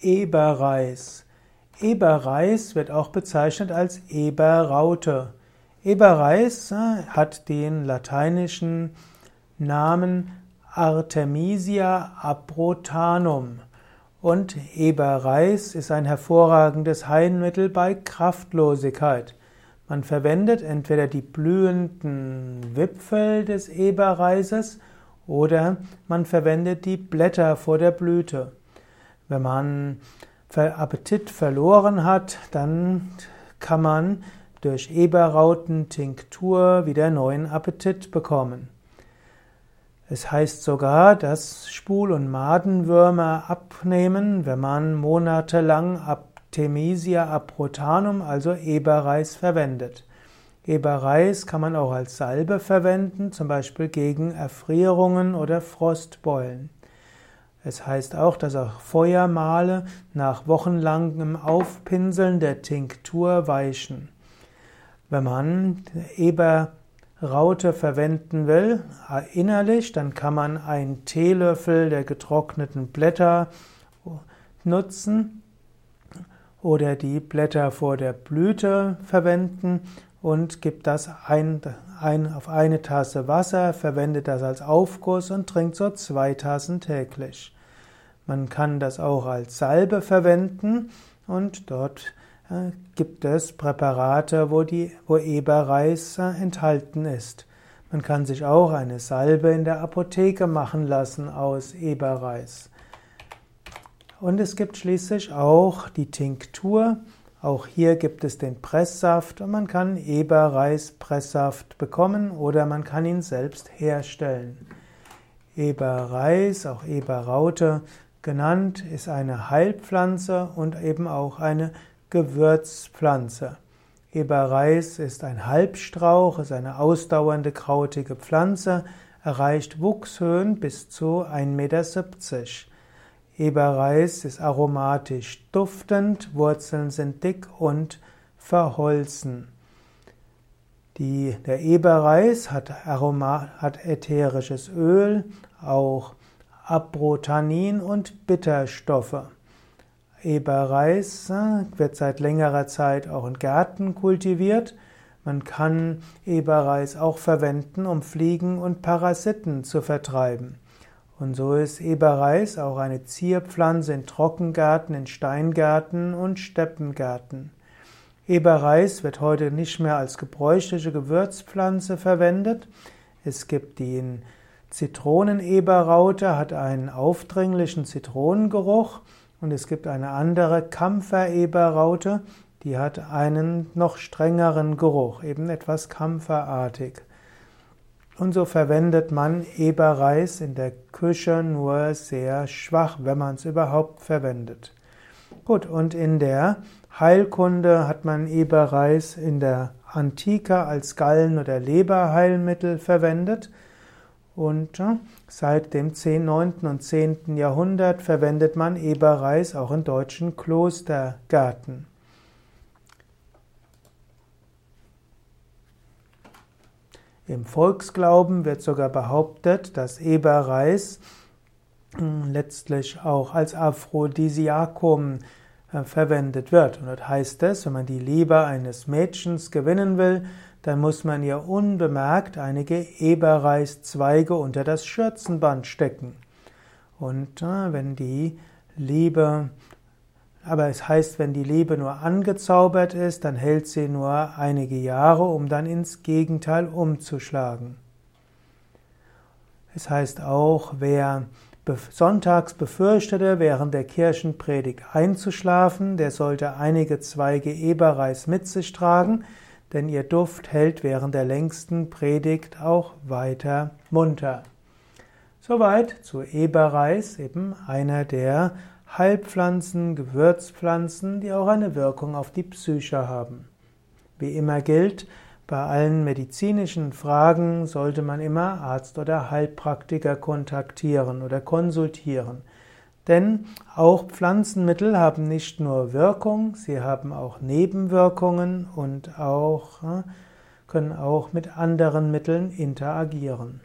Eberreis. Eberreis wird auch bezeichnet als Eberraute. Eberreis äh, hat den lateinischen Namen Artemisia abrotanum. Und Eberreis ist ein hervorragendes Heilmittel bei Kraftlosigkeit. Man verwendet entweder die blühenden Wipfel des Eberreises oder man verwendet die Blätter vor der Blüte. Wenn man Appetit verloren hat, dann kann man durch Eberrauten-Tinktur wieder neuen Appetit bekommen. Es heißt sogar, dass Spul- und Madenwürmer abnehmen, wenn man monatelang Artemisia aprotanum, also Eberreis, verwendet. Eberreis kann man auch als Salbe verwenden, zum Beispiel gegen Erfrierungen oder Frostbeulen. Es heißt auch, dass auch Feuermale nach wochenlangem Aufpinseln der Tinktur weichen. Wenn man Eberraute verwenden will, innerlich, dann kann man einen Teelöffel der getrockneten Blätter nutzen oder die Blätter vor der Blüte verwenden und gibt das ein, ein, auf eine Tasse Wasser, verwendet das als Aufguss und trinkt so zwei Tassen täglich. Man kann das auch als Salbe verwenden und dort äh, gibt es Präparate, wo, die, wo Eberreis äh, enthalten ist. Man kann sich auch eine Salbe in der Apotheke machen lassen aus Eberreis. Und es gibt schließlich auch die Tinktur, auch hier gibt es den Presssaft und man kann Eberreis-Presssaft bekommen oder man kann ihn selbst herstellen. Eberreis, auch Eberraute genannt, ist eine Heilpflanze und eben auch eine Gewürzpflanze. Eberreis ist ein Halbstrauch, ist eine ausdauernde krautige Pflanze, erreicht Wuchshöhen bis zu 1,70 Meter. Eberreis ist aromatisch duftend, Wurzeln sind dick und verholzen. Die, der Eberreis hat, Aroma, hat ätherisches Öl, auch Abrotanin und Bitterstoffe. Eberreis äh, wird seit längerer Zeit auch in Gärten kultiviert. Man kann Eberreis auch verwenden, um Fliegen und Parasiten zu vertreiben. Und so ist Eberreis auch eine Zierpflanze in Trockengärten, in Steingärten und Steppengärten. Eberreis wird heute nicht mehr als gebräuchliche Gewürzpflanze verwendet. Es gibt die Zitroneneberraute, hat einen aufdringlichen Zitronengeruch und es gibt eine andere Kampfereberraute, die hat einen noch strengeren Geruch, eben etwas kampferartig. Und so verwendet man Eberreis in der Küche nur sehr schwach, wenn man es überhaupt verwendet. Gut, und in der Heilkunde hat man Eberreis in der Antike als Gallen- oder Leberheilmittel verwendet. Und seit dem 10., 9. und 10. Jahrhundert verwendet man Eberreis auch in deutschen Klostergärten. Im Volksglauben wird sogar behauptet, dass Eberreis hm, letztlich auch als Aphrodisiakum äh, verwendet wird. Und dort heißt es, wenn man die Liebe eines Mädchens gewinnen will, dann muss man ihr unbemerkt einige Eberreiszweige unter das Schürzenband stecken. Und äh, wenn die Liebe aber es heißt, wenn die Liebe nur angezaubert ist, dann hält sie nur einige Jahre, um dann ins Gegenteil umzuschlagen. Es heißt auch, wer sonntags befürchtete, während der Kirchenpredigt einzuschlafen, der sollte einige Zweige Eberreis mit sich tragen, denn ihr Duft hält während der längsten Predigt auch weiter munter. Soweit zu Eberreis, eben einer der Heilpflanzen, Gewürzpflanzen, die auch eine Wirkung auf die Psyche haben. Wie immer gilt, bei allen medizinischen Fragen sollte man immer Arzt oder Heilpraktiker kontaktieren oder konsultieren. Denn auch Pflanzenmittel haben nicht nur Wirkung, sie haben auch Nebenwirkungen und auch, äh, können auch mit anderen Mitteln interagieren.